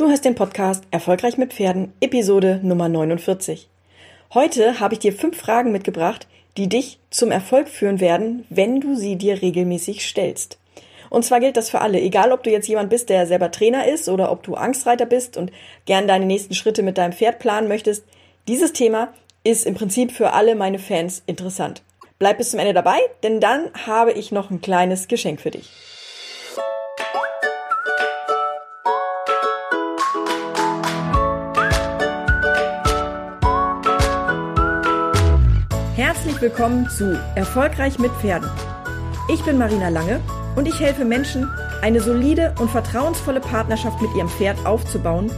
Du hörst den Podcast Erfolgreich mit Pferden, Episode Nummer 49. Heute habe ich dir fünf Fragen mitgebracht, die dich zum Erfolg führen werden, wenn du sie dir regelmäßig stellst. Und zwar gilt das für alle, egal ob du jetzt jemand bist, der selber Trainer ist oder ob du Angstreiter bist und gern deine nächsten Schritte mit deinem Pferd planen möchtest. Dieses Thema ist im Prinzip für alle meine Fans interessant. Bleib bis zum Ende dabei, denn dann habe ich noch ein kleines Geschenk für dich. Willkommen zu Erfolgreich mit Pferden. Ich bin Marina Lange und ich helfe Menschen, eine solide und vertrauensvolle Partnerschaft mit ihrem Pferd aufzubauen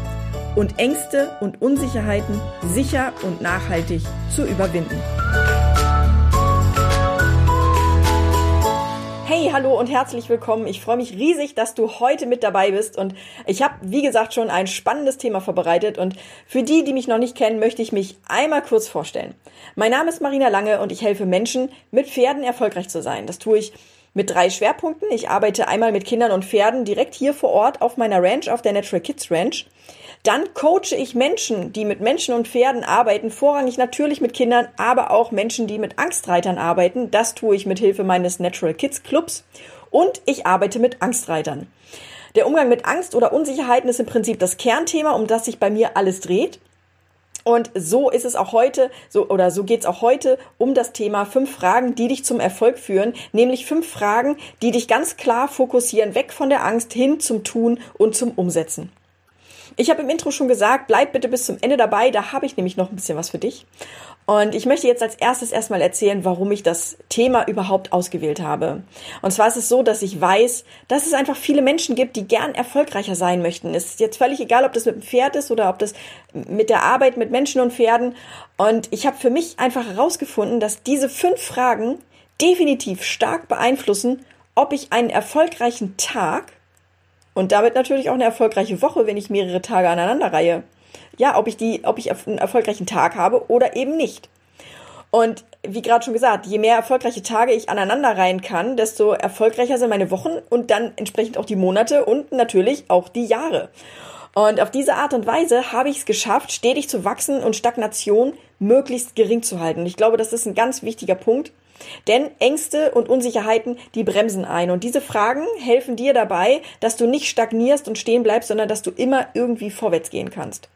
und Ängste und Unsicherheiten sicher und nachhaltig zu überwinden. Hey, hallo und herzlich willkommen. Ich freue mich riesig, dass du heute mit dabei bist und ich habe, wie gesagt, schon ein spannendes Thema vorbereitet und für die, die mich noch nicht kennen, möchte ich mich einmal kurz vorstellen. Mein Name ist Marina Lange und ich helfe Menschen, mit Pferden erfolgreich zu sein. Das tue ich mit drei Schwerpunkten. Ich arbeite einmal mit Kindern und Pferden direkt hier vor Ort auf meiner Ranch, auf der Natural Kids Ranch. Dann coache ich Menschen, die mit Menschen und Pferden arbeiten, vorrangig natürlich mit Kindern, aber auch Menschen, die mit Angstreitern arbeiten. Das tue ich mit Hilfe meines Natural Kids Clubs. Und ich arbeite mit Angstreitern. Der Umgang mit Angst oder Unsicherheiten ist im Prinzip das Kernthema, um das sich bei mir alles dreht. Und so ist es auch heute, so oder so geht's auch heute um das Thema fünf Fragen, die dich zum Erfolg führen, nämlich fünf Fragen, die dich ganz klar fokussieren, weg von der Angst hin zum Tun und zum Umsetzen. Ich habe im Intro schon gesagt, bleib bitte bis zum Ende dabei, da habe ich nämlich noch ein bisschen was für dich. Und ich möchte jetzt als erstes erstmal erzählen, warum ich das Thema überhaupt ausgewählt habe. Und zwar ist es so, dass ich weiß, dass es einfach viele Menschen gibt, die gern erfolgreicher sein möchten. Es ist jetzt völlig egal, ob das mit dem Pferd ist oder ob das mit der Arbeit mit Menschen und Pferden. Und ich habe für mich einfach herausgefunden, dass diese fünf Fragen definitiv stark beeinflussen, ob ich einen erfolgreichen Tag und damit natürlich auch eine erfolgreiche Woche, wenn ich mehrere Tage aneinander reihe. Ja, ob ich die, ob ich einen erfolgreichen Tag habe oder eben nicht. Und wie gerade schon gesagt, je mehr erfolgreiche Tage ich aneinander reihen kann, desto erfolgreicher sind meine Wochen und dann entsprechend auch die Monate und natürlich auch die Jahre. Und auf diese Art und Weise habe ich es geschafft, stetig zu wachsen und Stagnation möglichst gering zu halten. Ich glaube, das ist ein ganz wichtiger Punkt, denn Ängste und Unsicherheiten, die bremsen ein. Und diese Fragen helfen dir dabei, dass du nicht stagnierst und stehen bleibst, sondern dass du immer irgendwie vorwärts gehen kannst.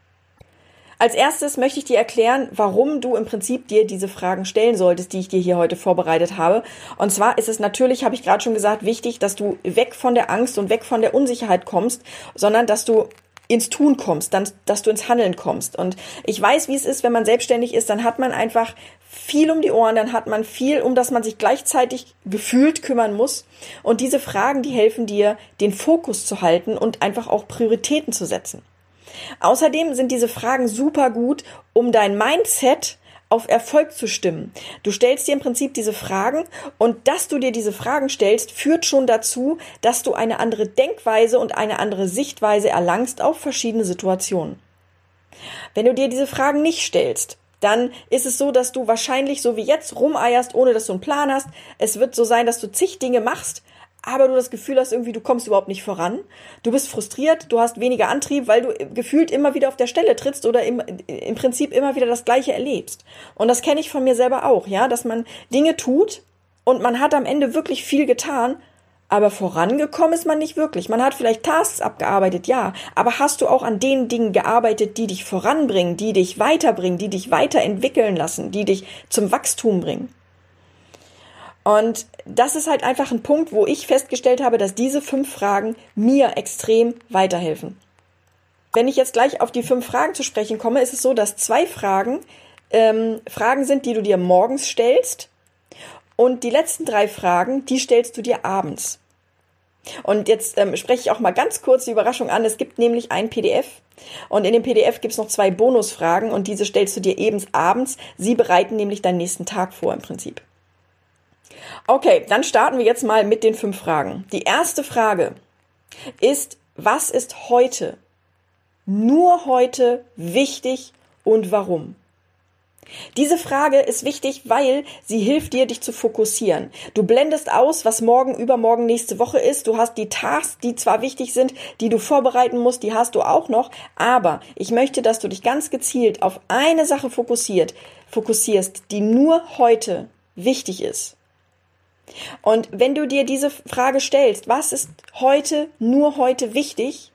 Als erstes möchte ich dir erklären, warum du im Prinzip dir diese Fragen stellen solltest, die ich dir hier heute vorbereitet habe. Und zwar ist es natürlich, habe ich gerade schon gesagt, wichtig, dass du weg von der Angst und weg von der Unsicherheit kommst, sondern dass du ins Tun kommst, dann, dass du ins Handeln kommst. Und ich weiß, wie es ist, wenn man selbstständig ist, dann hat man einfach viel um die Ohren, dann hat man viel, um das man sich gleichzeitig gefühlt kümmern muss. Und diese Fragen, die helfen dir, den Fokus zu halten und einfach auch Prioritäten zu setzen. Außerdem sind diese Fragen super gut, um dein Mindset auf Erfolg zu stimmen. Du stellst dir im Prinzip diese Fragen und dass du dir diese Fragen stellst, führt schon dazu, dass du eine andere Denkweise und eine andere Sichtweise erlangst auf verschiedene Situationen. Wenn du dir diese Fragen nicht stellst, dann ist es so, dass du wahrscheinlich so wie jetzt rumeierst, ohne dass du einen Plan hast. Es wird so sein, dass du zig Dinge machst, aber du das Gefühl hast, irgendwie, du kommst überhaupt nicht voran. Du bist frustriert, du hast weniger Antrieb, weil du gefühlt immer wieder auf der Stelle trittst oder im, im Prinzip immer wieder das Gleiche erlebst. Und das kenne ich von mir selber auch, ja, dass man Dinge tut und man hat am Ende wirklich viel getan, aber vorangekommen ist man nicht wirklich. Man hat vielleicht Tasks abgearbeitet, ja, aber hast du auch an den Dingen gearbeitet, die dich voranbringen, die dich weiterbringen, die dich weiterentwickeln lassen, die dich zum Wachstum bringen? Und das ist halt einfach ein Punkt, wo ich festgestellt habe, dass diese fünf Fragen mir extrem weiterhelfen. Wenn ich jetzt gleich auf die fünf Fragen zu sprechen komme, ist es so, dass zwei Fragen ähm, Fragen sind, die du dir morgens stellst und die letzten drei Fragen, die stellst du dir abends. Und jetzt ähm, spreche ich auch mal ganz kurz die Überraschung an. Es gibt nämlich ein PDF und in dem PDF gibt es noch zwei Bonusfragen und diese stellst du dir eben abends. Sie bereiten nämlich deinen nächsten Tag vor im Prinzip. Okay, dann starten wir jetzt mal mit den fünf Fragen. Die erste Frage ist, was ist heute, nur heute wichtig und warum? Diese Frage ist wichtig, weil sie hilft dir, dich zu fokussieren. Du blendest aus, was morgen, übermorgen, nächste Woche ist. Du hast die Tasks, die zwar wichtig sind, die du vorbereiten musst, die hast du auch noch. Aber ich möchte, dass du dich ganz gezielt auf eine Sache fokussiert, fokussierst, die nur heute wichtig ist. Und wenn du dir diese Frage stellst, was ist heute, nur heute wichtig,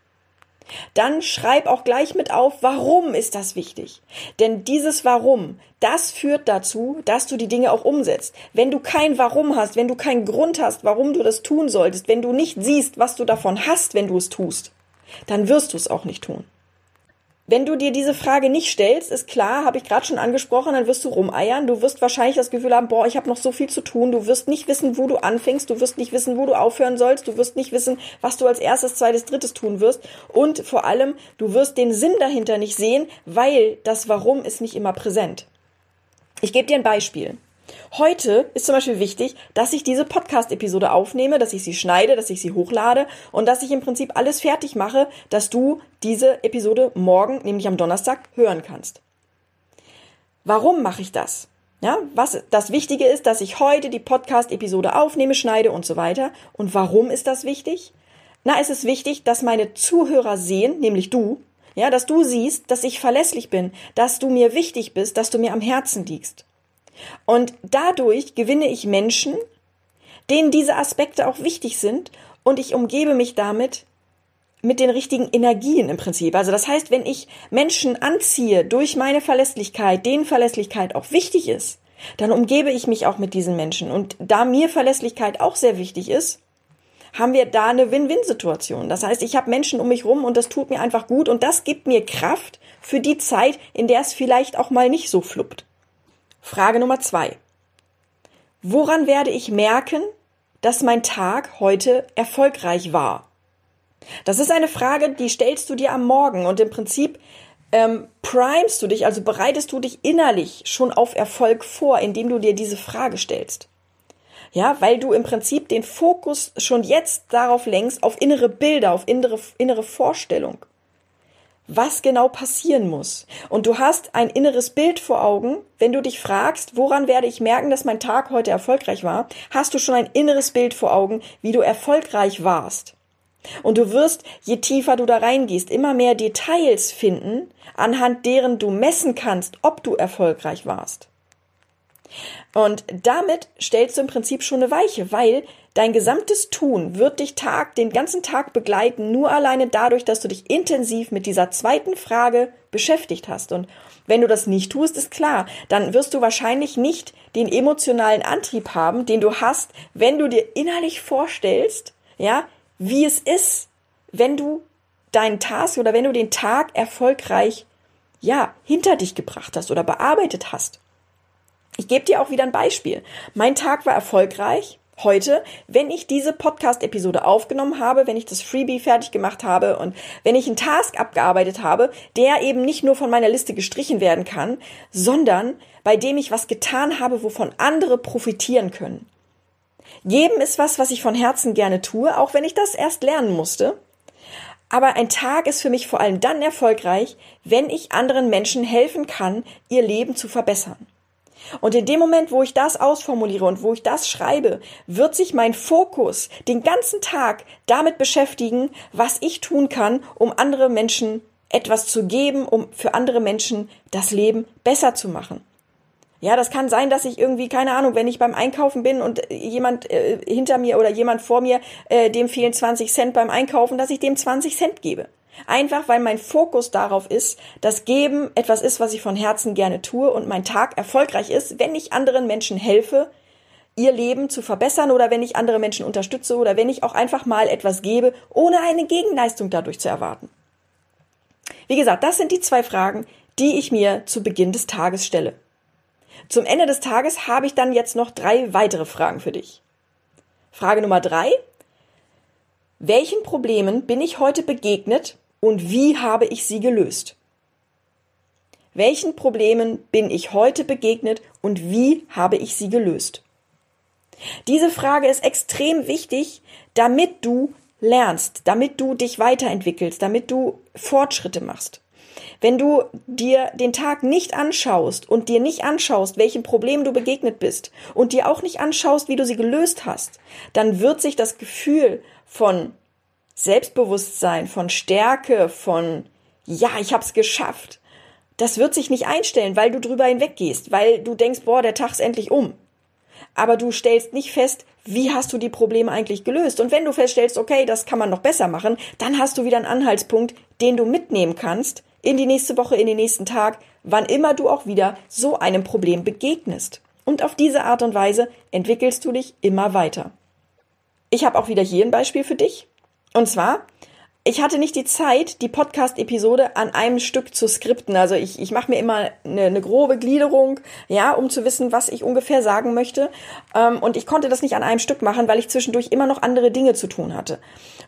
dann schreib auch gleich mit auf, warum ist das wichtig? Denn dieses Warum, das führt dazu, dass du die Dinge auch umsetzt. Wenn du kein Warum hast, wenn du keinen Grund hast, warum du das tun solltest, wenn du nicht siehst, was du davon hast, wenn du es tust, dann wirst du es auch nicht tun. Wenn du dir diese Frage nicht stellst, ist klar, habe ich gerade schon angesprochen, dann wirst du rumeiern. Du wirst wahrscheinlich das Gefühl haben, boah, ich habe noch so viel zu tun. Du wirst nicht wissen, wo du anfängst. Du wirst nicht wissen, wo du aufhören sollst. Du wirst nicht wissen, was du als erstes, zweites, drittes tun wirst. Und vor allem, du wirst den Sinn dahinter nicht sehen, weil das Warum ist nicht immer präsent. Ich gebe dir ein Beispiel. Heute ist zum Beispiel wichtig, dass ich diese Podcast-Episode aufnehme, dass ich sie schneide, dass ich sie hochlade und dass ich im Prinzip alles fertig mache, dass du diese Episode morgen, nämlich am Donnerstag, hören kannst. Warum mache ich das? Ja, was das Wichtige ist, dass ich heute die Podcast-Episode aufnehme, schneide und so weiter. Und warum ist das wichtig? Na, es ist wichtig, dass meine Zuhörer sehen, nämlich du, ja, dass du siehst, dass ich verlässlich bin, dass du mir wichtig bist, dass du mir am Herzen liegst. Und dadurch gewinne ich Menschen, denen diese Aspekte auch wichtig sind und ich umgebe mich damit mit den richtigen Energien im Prinzip. Also das heißt, wenn ich Menschen anziehe durch meine Verlässlichkeit, denen Verlässlichkeit auch wichtig ist, dann umgebe ich mich auch mit diesen Menschen. Und da mir Verlässlichkeit auch sehr wichtig ist, haben wir da eine Win-Win-Situation. Das heißt, ich habe Menschen um mich rum und das tut mir einfach gut und das gibt mir Kraft für die Zeit, in der es vielleicht auch mal nicht so fluppt. Frage Nummer zwei. Woran werde ich merken, dass mein Tag heute erfolgreich war? Das ist eine Frage, die stellst du dir am Morgen und im Prinzip ähm, primest du dich, also bereitest du dich innerlich schon auf Erfolg vor, indem du dir diese Frage stellst. Ja, weil du im Prinzip den Fokus schon jetzt darauf lenkst, auf innere Bilder, auf innere, innere Vorstellung was genau passieren muss. Und du hast ein inneres Bild vor Augen. Wenn du dich fragst, woran werde ich merken, dass mein Tag heute erfolgreich war, hast du schon ein inneres Bild vor Augen, wie du erfolgreich warst. Und du wirst, je tiefer du da reingehst, immer mehr Details finden, anhand deren du messen kannst, ob du erfolgreich warst. Und damit stellst du im Prinzip schon eine Weiche, weil dein gesamtes Tun wird dich Tag, den ganzen Tag begleiten, nur alleine dadurch, dass du dich intensiv mit dieser zweiten Frage beschäftigt hast. Und wenn du das nicht tust, ist klar, dann wirst du wahrscheinlich nicht den emotionalen Antrieb haben, den du hast, wenn du dir innerlich vorstellst, ja, wie es ist, wenn du deinen Task oder wenn du den Tag erfolgreich, ja, hinter dich gebracht hast oder bearbeitet hast. Ich gebe dir auch wieder ein Beispiel. Mein Tag war erfolgreich heute, wenn ich diese Podcast-Episode aufgenommen habe, wenn ich das Freebie fertig gemacht habe und wenn ich einen Task abgearbeitet habe, der eben nicht nur von meiner Liste gestrichen werden kann, sondern bei dem ich was getan habe, wovon andere profitieren können. Geben ist was, was ich von Herzen gerne tue, auch wenn ich das erst lernen musste. Aber ein Tag ist für mich vor allem dann erfolgreich, wenn ich anderen Menschen helfen kann, ihr Leben zu verbessern. Und in dem Moment, wo ich das ausformuliere und wo ich das schreibe, wird sich mein Fokus den ganzen Tag damit beschäftigen, was ich tun kann, um andere Menschen etwas zu geben, um für andere Menschen das Leben besser zu machen. Ja, das kann sein, dass ich irgendwie, keine Ahnung, wenn ich beim Einkaufen bin und jemand äh, hinter mir oder jemand vor mir, äh, dem fehlen 20 Cent beim Einkaufen, dass ich dem 20 Cent gebe. Einfach weil mein Fokus darauf ist, dass Geben etwas ist, was ich von Herzen gerne tue und mein Tag erfolgreich ist, wenn ich anderen Menschen helfe, ihr Leben zu verbessern oder wenn ich andere Menschen unterstütze oder wenn ich auch einfach mal etwas gebe, ohne eine Gegenleistung dadurch zu erwarten. Wie gesagt, das sind die zwei Fragen, die ich mir zu Beginn des Tages stelle. Zum Ende des Tages habe ich dann jetzt noch drei weitere Fragen für dich. Frage Nummer drei. Welchen Problemen bin ich heute begegnet und wie habe ich sie gelöst? Welchen Problemen bin ich heute begegnet und wie habe ich sie gelöst? Diese Frage ist extrem wichtig, damit du lernst, damit du dich weiterentwickelst, damit du Fortschritte machst. Wenn du dir den Tag nicht anschaust und dir nicht anschaust, welchen Problemen du begegnet bist und dir auch nicht anschaust, wie du sie gelöst hast, dann wird sich das Gefühl von Selbstbewusstsein, von Stärke, von ja, ich hab's geschafft, das wird sich nicht einstellen, weil du drüber hinweggehst, weil du denkst, boah, der Tag ist endlich um. Aber du stellst nicht fest, wie hast du die Probleme eigentlich gelöst? Und wenn du feststellst, okay, das kann man noch besser machen, dann hast du wieder einen Anhaltspunkt, den du mitnehmen kannst in die nächste Woche, in den nächsten Tag, wann immer du auch wieder so einem Problem begegnest. Und auf diese Art und Weise entwickelst du dich immer weiter. Ich habe auch wieder hier ein Beispiel für dich. Und zwar, ich hatte nicht die Zeit, die Podcast-Episode an einem Stück zu skripten. Also ich, ich mache mir immer eine, eine grobe Gliederung, ja, um zu wissen, was ich ungefähr sagen möchte. Ähm, und ich konnte das nicht an einem Stück machen, weil ich zwischendurch immer noch andere Dinge zu tun hatte.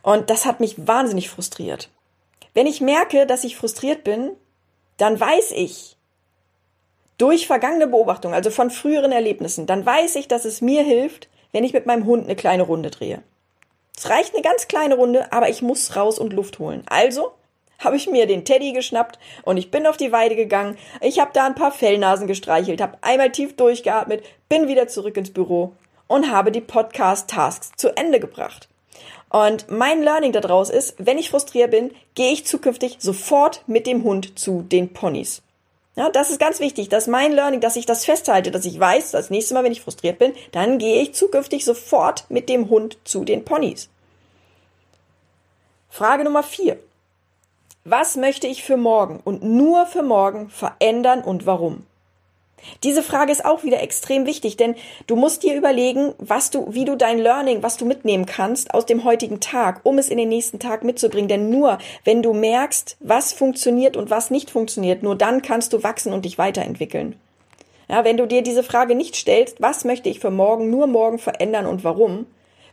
Und das hat mich wahnsinnig frustriert. Wenn ich merke, dass ich frustriert bin, dann weiß ich, durch vergangene Beobachtung, also von früheren Erlebnissen, dann weiß ich, dass es mir hilft, wenn ich mit meinem Hund eine kleine Runde drehe. Es reicht eine ganz kleine Runde, aber ich muss raus und Luft holen. Also habe ich mir den Teddy geschnappt und ich bin auf die Weide gegangen. Ich habe da ein paar Fellnasen gestreichelt, habe einmal tief durchgeatmet, bin wieder zurück ins Büro und habe die Podcast-Tasks zu Ende gebracht. Und mein Learning daraus ist, wenn ich frustriert bin, gehe ich zukünftig sofort mit dem Hund zu den Ponys. Ja, das ist ganz wichtig, dass mein Learning, dass ich das festhalte, dass ich weiß, das nächste Mal, wenn ich frustriert bin, dann gehe ich zukünftig sofort mit dem Hund zu den Ponys. Frage Nummer vier. Was möchte ich für morgen und nur für morgen verändern und warum? Diese Frage ist auch wieder extrem wichtig, denn du musst dir überlegen, was du, wie du dein Learning, was du mitnehmen kannst aus dem heutigen Tag, um es in den nächsten Tag mitzubringen. Denn nur wenn du merkst, was funktioniert und was nicht funktioniert, nur dann kannst du wachsen und dich weiterentwickeln. Ja, wenn du dir diese Frage nicht stellst, was möchte ich für morgen, nur morgen verändern und warum?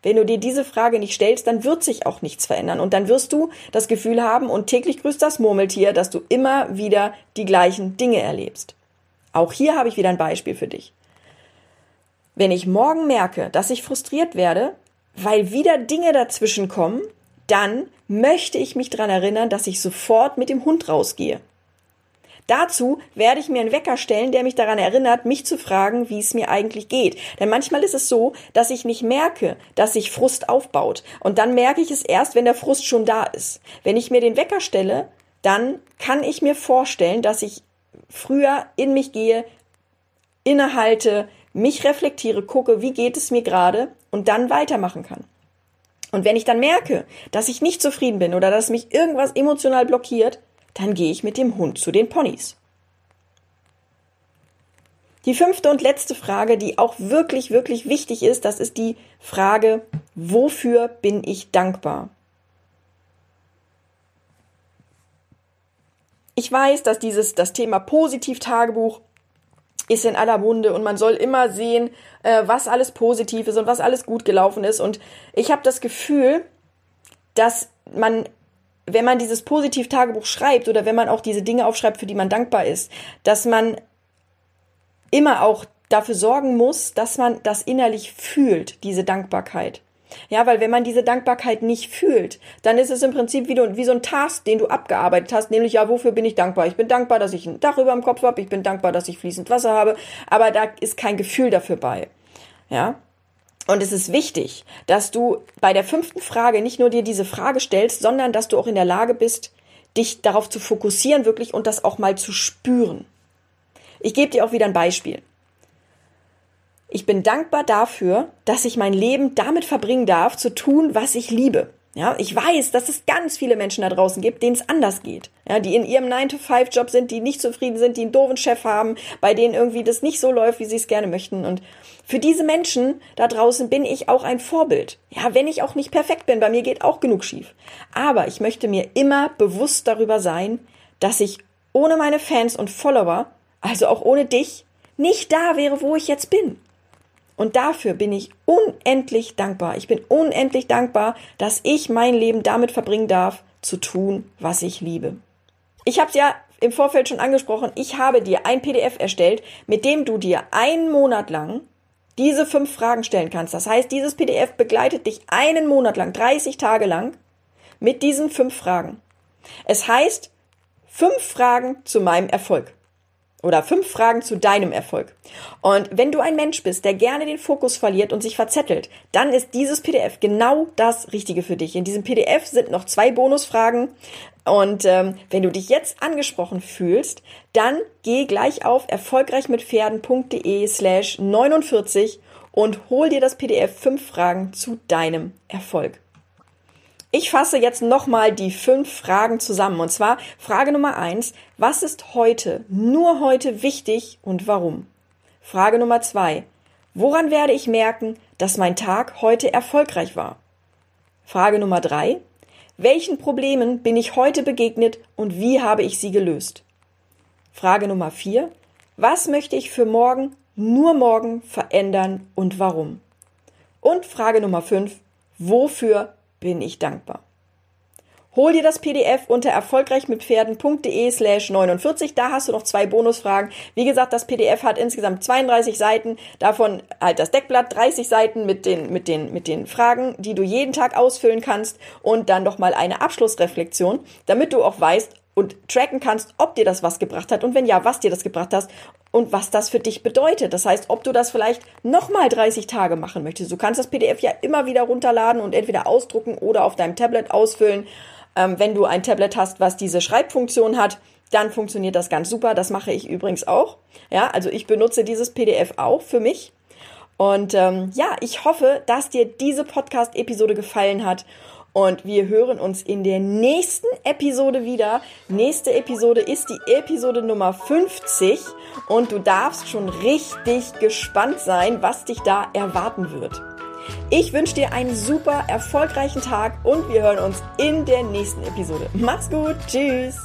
Wenn du dir diese Frage nicht stellst, dann wird sich auch nichts verändern und dann wirst du das Gefühl haben und täglich grüßt das Murmeltier, dass du immer wieder die gleichen Dinge erlebst. Auch hier habe ich wieder ein Beispiel für dich. Wenn ich morgen merke, dass ich frustriert werde, weil wieder Dinge dazwischen kommen, dann möchte ich mich daran erinnern, dass ich sofort mit dem Hund rausgehe. Dazu werde ich mir einen Wecker stellen, der mich daran erinnert, mich zu fragen, wie es mir eigentlich geht. Denn manchmal ist es so, dass ich nicht merke, dass sich Frust aufbaut. Und dann merke ich es erst, wenn der Frust schon da ist. Wenn ich mir den Wecker stelle, dann kann ich mir vorstellen, dass ich früher in mich gehe, innehalte, mich reflektiere, gucke, wie geht es mir gerade und dann weitermachen kann. Und wenn ich dann merke, dass ich nicht zufrieden bin oder dass mich irgendwas emotional blockiert, dann gehe ich mit dem Hund zu den Ponys. Die fünfte und letzte Frage, die auch wirklich, wirklich wichtig ist, das ist die Frage, wofür bin ich dankbar? Ich weiß, dass dieses, das Thema Positiv-Tagebuch ist in aller Munde und man soll immer sehen, äh, was alles positiv ist und was alles gut gelaufen ist. Und ich habe das Gefühl, dass man, wenn man dieses Positiv-Tagebuch schreibt oder wenn man auch diese Dinge aufschreibt, für die man dankbar ist, dass man immer auch dafür sorgen muss, dass man das innerlich fühlt, diese Dankbarkeit. Ja, weil wenn man diese Dankbarkeit nicht fühlt, dann ist es im Prinzip wie, du, wie so ein Task, den du abgearbeitet hast, nämlich ja, wofür bin ich dankbar? Ich bin dankbar, dass ich ein Dach über dem Kopf habe, ich bin dankbar, dass ich fließend Wasser habe, aber da ist kein Gefühl dafür bei. Ja? Und es ist wichtig, dass du bei der fünften Frage nicht nur dir diese Frage stellst, sondern dass du auch in der Lage bist, dich darauf zu fokussieren wirklich und das auch mal zu spüren. Ich gebe dir auch wieder ein Beispiel. Ich bin dankbar dafür, dass ich mein Leben damit verbringen darf, zu tun, was ich liebe. Ja, ich weiß, dass es ganz viele Menschen da draußen gibt, denen es anders geht. Ja, die in ihrem 9-to-5-Job sind, die nicht zufrieden sind, die einen doofen Chef haben, bei denen irgendwie das nicht so läuft, wie sie es gerne möchten. Und für diese Menschen da draußen bin ich auch ein Vorbild. Ja, wenn ich auch nicht perfekt bin, bei mir geht auch genug schief. Aber ich möchte mir immer bewusst darüber sein, dass ich ohne meine Fans und Follower, also auch ohne dich, nicht da wäre, wo ich jetzt bin. Und dafür bin ich unendlich dankbar. Ich bin unendlich dankbar, dass ich mein Leben damit verbringen darf, zu tun, was ich liebe. Ich habe es ja im Vorfeld schon angesprochen. Ich habe dir ein PDF erstellt, mit dem du dir einen Monat lang diese fünf Fragen stellen kannst. Das heißt, dieses PDF begleitet dich einen Monat lang, 30 Tage lang, mit diesen fünf Fragen. Es heißt fünf Fragen zu meinem Erfolg. Oder fünf Fragen zu deinem Erfolg. Und wenn du ein Mensch bist, der gerne den Fokus verliert und sich verzettelt, dann ist dieses PDF genau das Richtige für dich. In diesem PDF sind noch zwei Bonusfragen. Und ähm, wenn du dich jetzt angesprochen fühlst, dann geh gleich auf erfolgreichmitpferden.de slash 49 und hol dir das PDF fünf Fragen zu deinem Erfolg. Ich fasse jetzt nochmal die fünf Fragen zusammen. Und zwar Frage Nummer eins. Was ist heute, nur heute wichtig und warum? Frage Nummer zwei. Woran werde ich merken, dass mein Tag heute erfolgreich war? Frage Nummer drei. Welchen Problemen bin ich heute begegnet und wie habe ich sie gelöst? Frage Nummer vier. Was möchte ich für morgen, nur morgen verändern und warum? Und Frage Nummer fünf. Wofür bin ich dankbar. Hol dir das PDF unter erfolgreichmitpferden.de slash 49. Da hast du noch zwei Bonusfragen. Wie gesagt, das PDF hat insgesamt 32 Seiten. Davon halt das Deckblatt 30 Seiten mit den, mit den, mit den Fragen, die du jeden Tag ausfüllen kannst und dann nochmal eine Abschlussreflexion, damit du auch weißt, und tracken kannst, ob dir das was gebracht hat und wenn ja, was dir das gebracht hast und was das für dich bedeutet. Das heißt, ob du das vielleicht nochmal 30 Tage machen möchtest. Du kannst das PDF ja immer wieder runterladen und entweder ausdrucken oder auf deinem Tablet ausfüllen. Ähm, wenn du ein Tablet hast, was diese Schreibfunktion hat, dann funktioniert das ganz super. Das mache ich übrigens auch. Ja, also ich benutze dieses PDF auch für mich. Und ähm, ja, ich hoffe, dass dir diese Podcast-Episode gefallen hat und wir hören uns in der nächsten Episode wieder. Nächste Episode ist die Episode Nummer 50 und du darfst schon richtig gespannt sein, was dich da erwarten wird. Ich wünsche dir einen super erfolgreichen Tag und wir hören uns in der nächsten Episode. Mach's gut, tschüss.